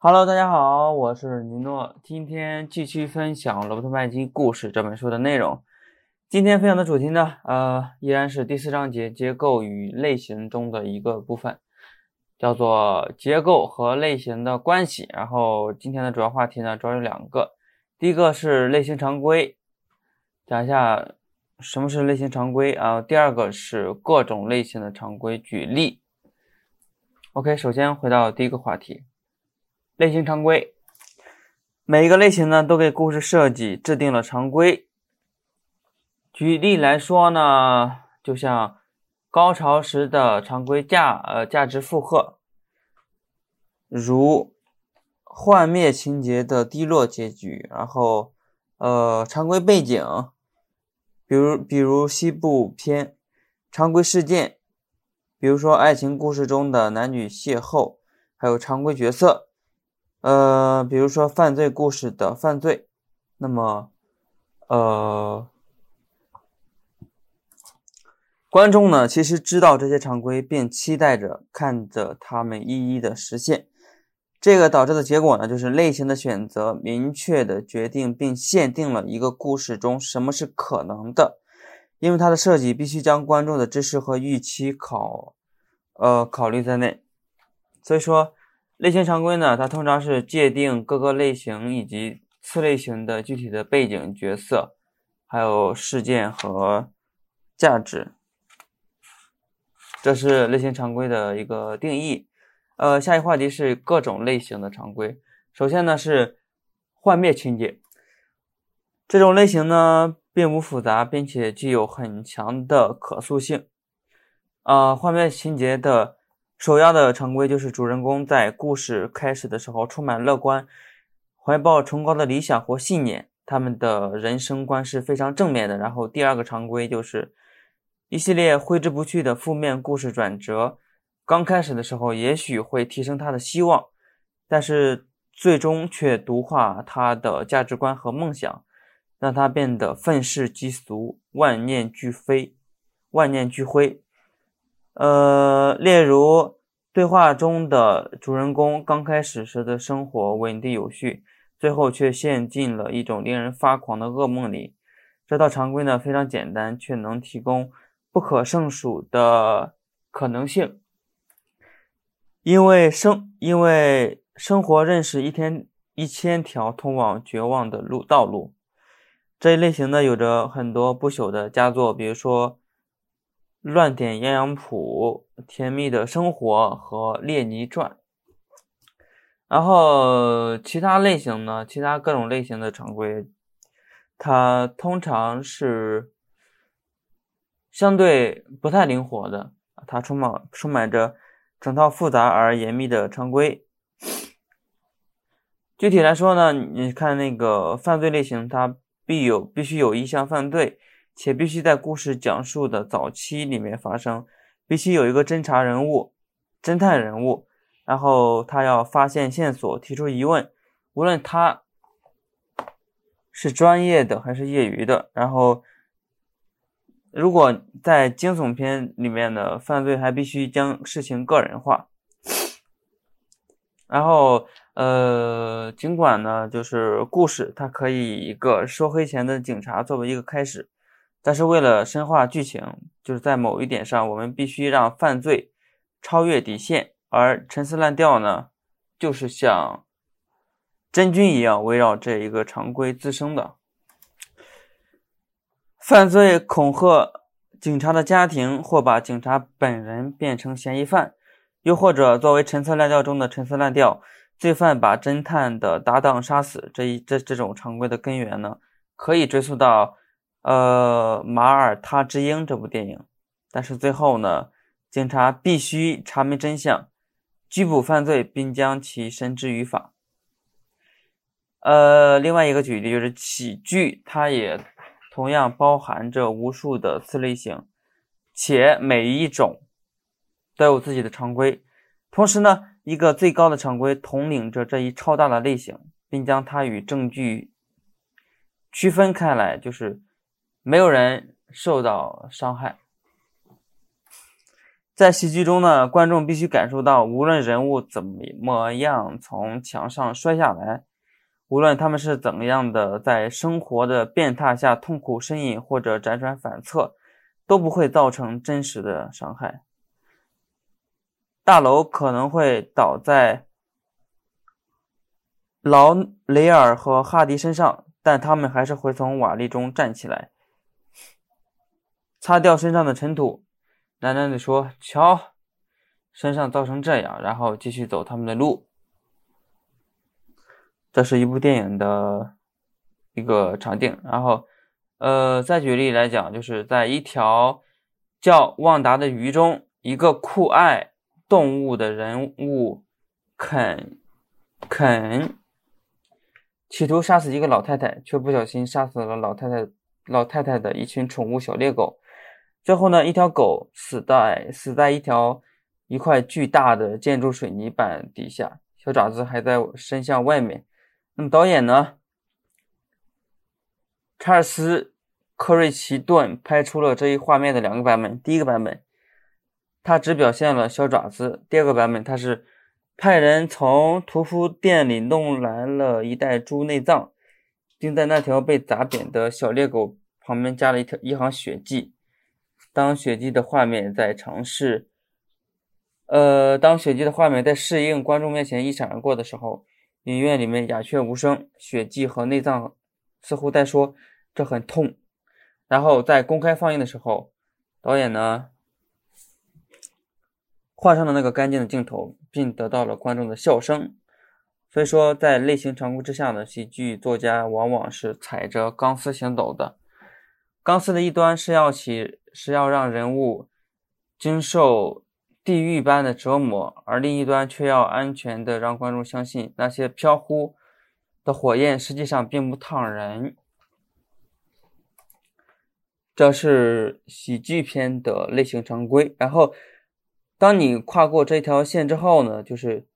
Hello，大家好，我是尼诺，今天继续分享《罗伯特麦基故事》这本书的内容。今天分享的主题呢，呃，依然是第四章节结构与类型中的一个部分，叫做结构和类型的关系。然后今天的主要话题呢，主要有两个，第一个是类型常规，讲一下什么是类型常规啊。第二个是各种类型的常规，举例。OK，首先回到第一个话题。类型常规，每一个类型呢都给故事设计制定了常规。举例来说呢，就像高潮时的常规价呃价值负荷，如幻灭情节的低落结局，然后呃常规背景，比如比如西部片，常规事件，比如说爱情故事中的男女邂逅，还有常规角色。呃，比如说犯罪故事的犯罪，那么，呃，观众呢其实知道这些常规，并期待着看着他们一一的实现。这个导致的结果呢，就是类型的选择明确的决定并限定了一个故事中什么是可能的，因为它的设计必须将观众的知识和预期考，呃，考虑在内。所以说。类型常规呢，它通常是界定各个类型以及次类型的具体的背景、角色，还有事件和价值。这是类型常规的一个定义。呃，下一话题是各种类型的常规。首先呢是幻灭情节，这种类型呢并不复杂，并且具有很强的可塑性。啊，幻灭情节的。首要的常规就是主人公在故事开始的时候充满乐观，怀抱崇高的理想或信念，他们的人生观是非常正面的。然后第二个常规就是一系列挥之不去的负面故事转折，刚开始的时候也许会提升他的希望，但是最终却毒化他的价值观和梦想，让他变得愤世嫉俗，万念俱飞，万念俱灰。呃，例如对话中的主人公刚开始时的生活稳定有序，最后却陷进了一种令人发狂的噩梦里。这套常规呢非常简单，却能提供不可胜数的可能性。因为生因为生活认识一天一千条通往绝望的路道路。这一类型呢有着很多不朽的佳作，比如说。乱点鸳鸯谱、甜蜜的生活和列尼传，然后其他类型呢？其他各种类型的常规，它通常是相对不太灵活的，它充满充满着整套复杂而严密的常规。具体来说呢，你看那个犯罪类型，它必有必须有一项犯罪。且必须在故事讲述的早期里面发生，必须有一个侦查人物、侦探人物，然后他要发现线索、提出疑问，无论他是专业的还是业余的。然后，如果在惊悚片里面的犯罪还必须将事情个人化。然后，呃，尽管呢，就是故事它可以一个收黑钱的警察作为一个开始。但是为了深化剧情，就是在某一点上，我们必须让犯罪超越底线，而陈词滥调呢，就是像真菌一样围绕这一个常规滋生的。犯罪恐吓警察的家庭，或把警察本人变成嫌疑犯，又或者作为陈词滥调中的陈词滥调，罪犯把侦探的搭档杀死，这一这这种常规的根源呢，可以追溯到。呃，《马耳他之鹰》这部电影，但是最后呢，警察必须查明真相，拘捕犯罪，并将其绳之于法。呃，另外一个举例就是喜剧，它也同样包含着无数的次类型，且每一种都有自己的常规。同时呢，一个最高的常规统领着这一超大的类型，并将它与证据区分开来，就是。没有人受到伤害。在喜剧中呢，观众必须感受到，无论人物怎么样从墙上摔下来，无论他们是怎么样的在生活的变态下痛苦呻吟或者辗转反侧，都不会造成真实的伤害。大楼可能会倒在劳雷尔和哈迪身上，但他们还是会从瓦砾中站起来，擦掉身上的尘土，喃喃地说：“瞧，身上造成这样。”然后继续走他们的路。这是一部电影的一个场景。然后，呃，再举例来讲，就是在一条叫旺达的鱼中，一个酷爱。动物的人物肯肯企图杀死一个老太太，却不小心杀死了老太太老太太的一群宠物小猎狗。最后呢，一条狗死在死在一条一块巨大的建筑水泥板底下，小爪子还在伸向外面。那么导演呢？查尔斯·科瑞奇顿拍出了这一画面的两个版本，第一个版本。他只表现了小爪子。第二个版本，他是派人从屠夫店里弄来了一袋猪内脏，并在那条被砸扁的小猎狗旁边加了一条一行血迹。当血迹的画面在尝试，呃，当血迹的画面在适应观众面前一闪而过的时候，影院里面鸦雀无声。血迹和内脏似乎在说：“这很痛。”然后在公开放映的时候，导演呢？换上了那个干净的镜头，并得到了观众的笑声。所以说，在类型常规之下呢，喜剧作家往往是踩着钢丝行走的。钢丝的一端是要起，是要让人物经受地狱般的折磨，而另一端却要安全的让观众相信，那些飘忽的火焰实际上并不烫人。这是喜剧片的类型常规，然后。当你跨过这条线之后呢，就是，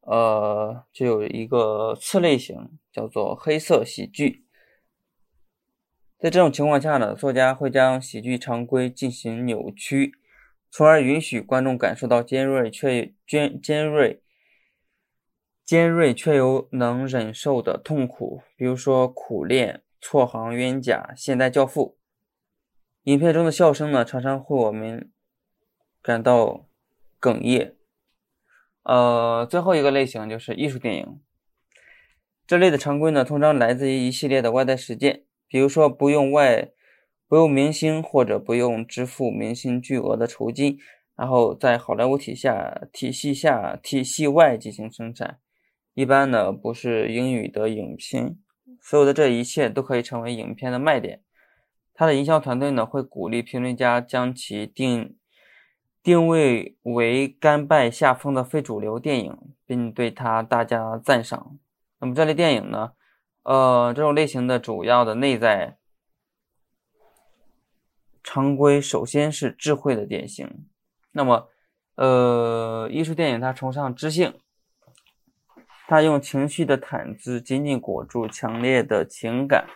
呃，就有一个次类型，叫做黑色喜剧。在这种情况下呢，作家会将喜剧常规进行扭曲，从而允许观众感受到尖锐却尖尖锐、尖锐却又能忍受的痛苦。比如说《苦练》《错行冤家》《现代教父》。影片中的笑声呢，常常会我们感到。哽咽，呃，最后一个类型就是艺术电影。这类的常规呢，通常来自于一系列的外在实践，比如说不用外，不用明星或者不用支付明星巨额的酬金，然后在好莱坞体下体系下体系外进行生产。一般呢不是英语的影片，所有的这一切都可以成为影片的卖点。他的营销团队呢会鼓励评论家将其定。定位为甘拜下风的非主流电影，并对它大加赞赏。那么这类电影呢？呃，这种类型的主要的内在常规，首先是智慧的典型。那么，呃，艺术电影它崇尚知性，它用情绪的毯子紧紧裹住强烈的情感，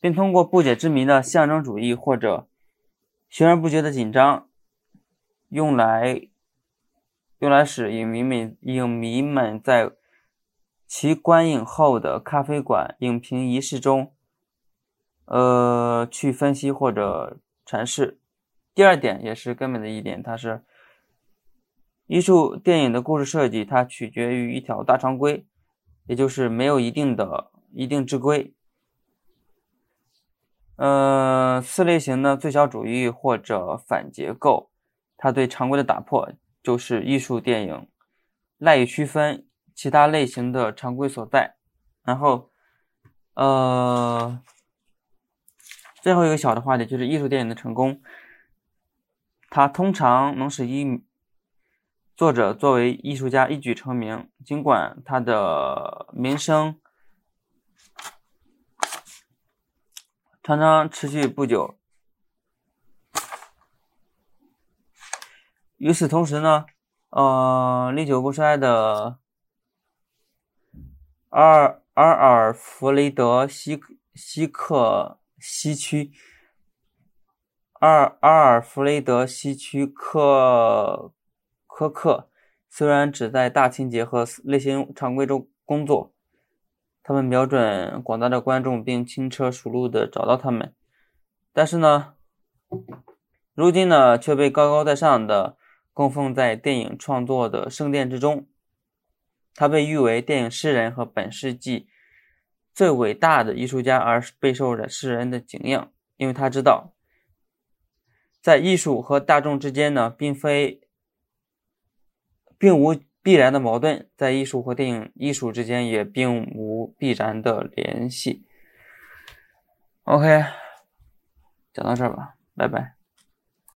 并通过不解之谜的象征主义或者悬而不决的紧张。用来用来使影迷们影迷们在其观影后的咖啡馆影评仪式中，呃，去分析或者阐释。第二点也是根本的一点，它是艺术电影的故事设计，它取决于一条大常规，也就是没有一定的一定之规。呃，四类型的最小主义或者反结构。它对常规的打破，就是艺术电影赖以区分其他类型的常规所在。然后，呃，最后一个小的话题就是艺术电影的成功，它通常能使一作者作为艺术家一举成名，尽管他的名声常常持续不久。与此同时呢，呃，历久不衰的阿尔阿尔弗雷德西西克西区，阿尔阿尔弗雷德·西区克科克虽然只在大清洁和类型常规中工作，他们瞄准广大的观众，并轻车熟路的找到他们，但是呢，如今呢却被高高在上的供奉在电影创作的圣殿之中。他被誉为电影诗人和本世纪最伟大的艺术家，而备受着世人的敬仰，因为他知道。在艺术和大众之间呢，并非，并无必然的矛盾；在艺术和电影艺术之间，也并无必然的联系。OK，讲到这儿吧，拜拜。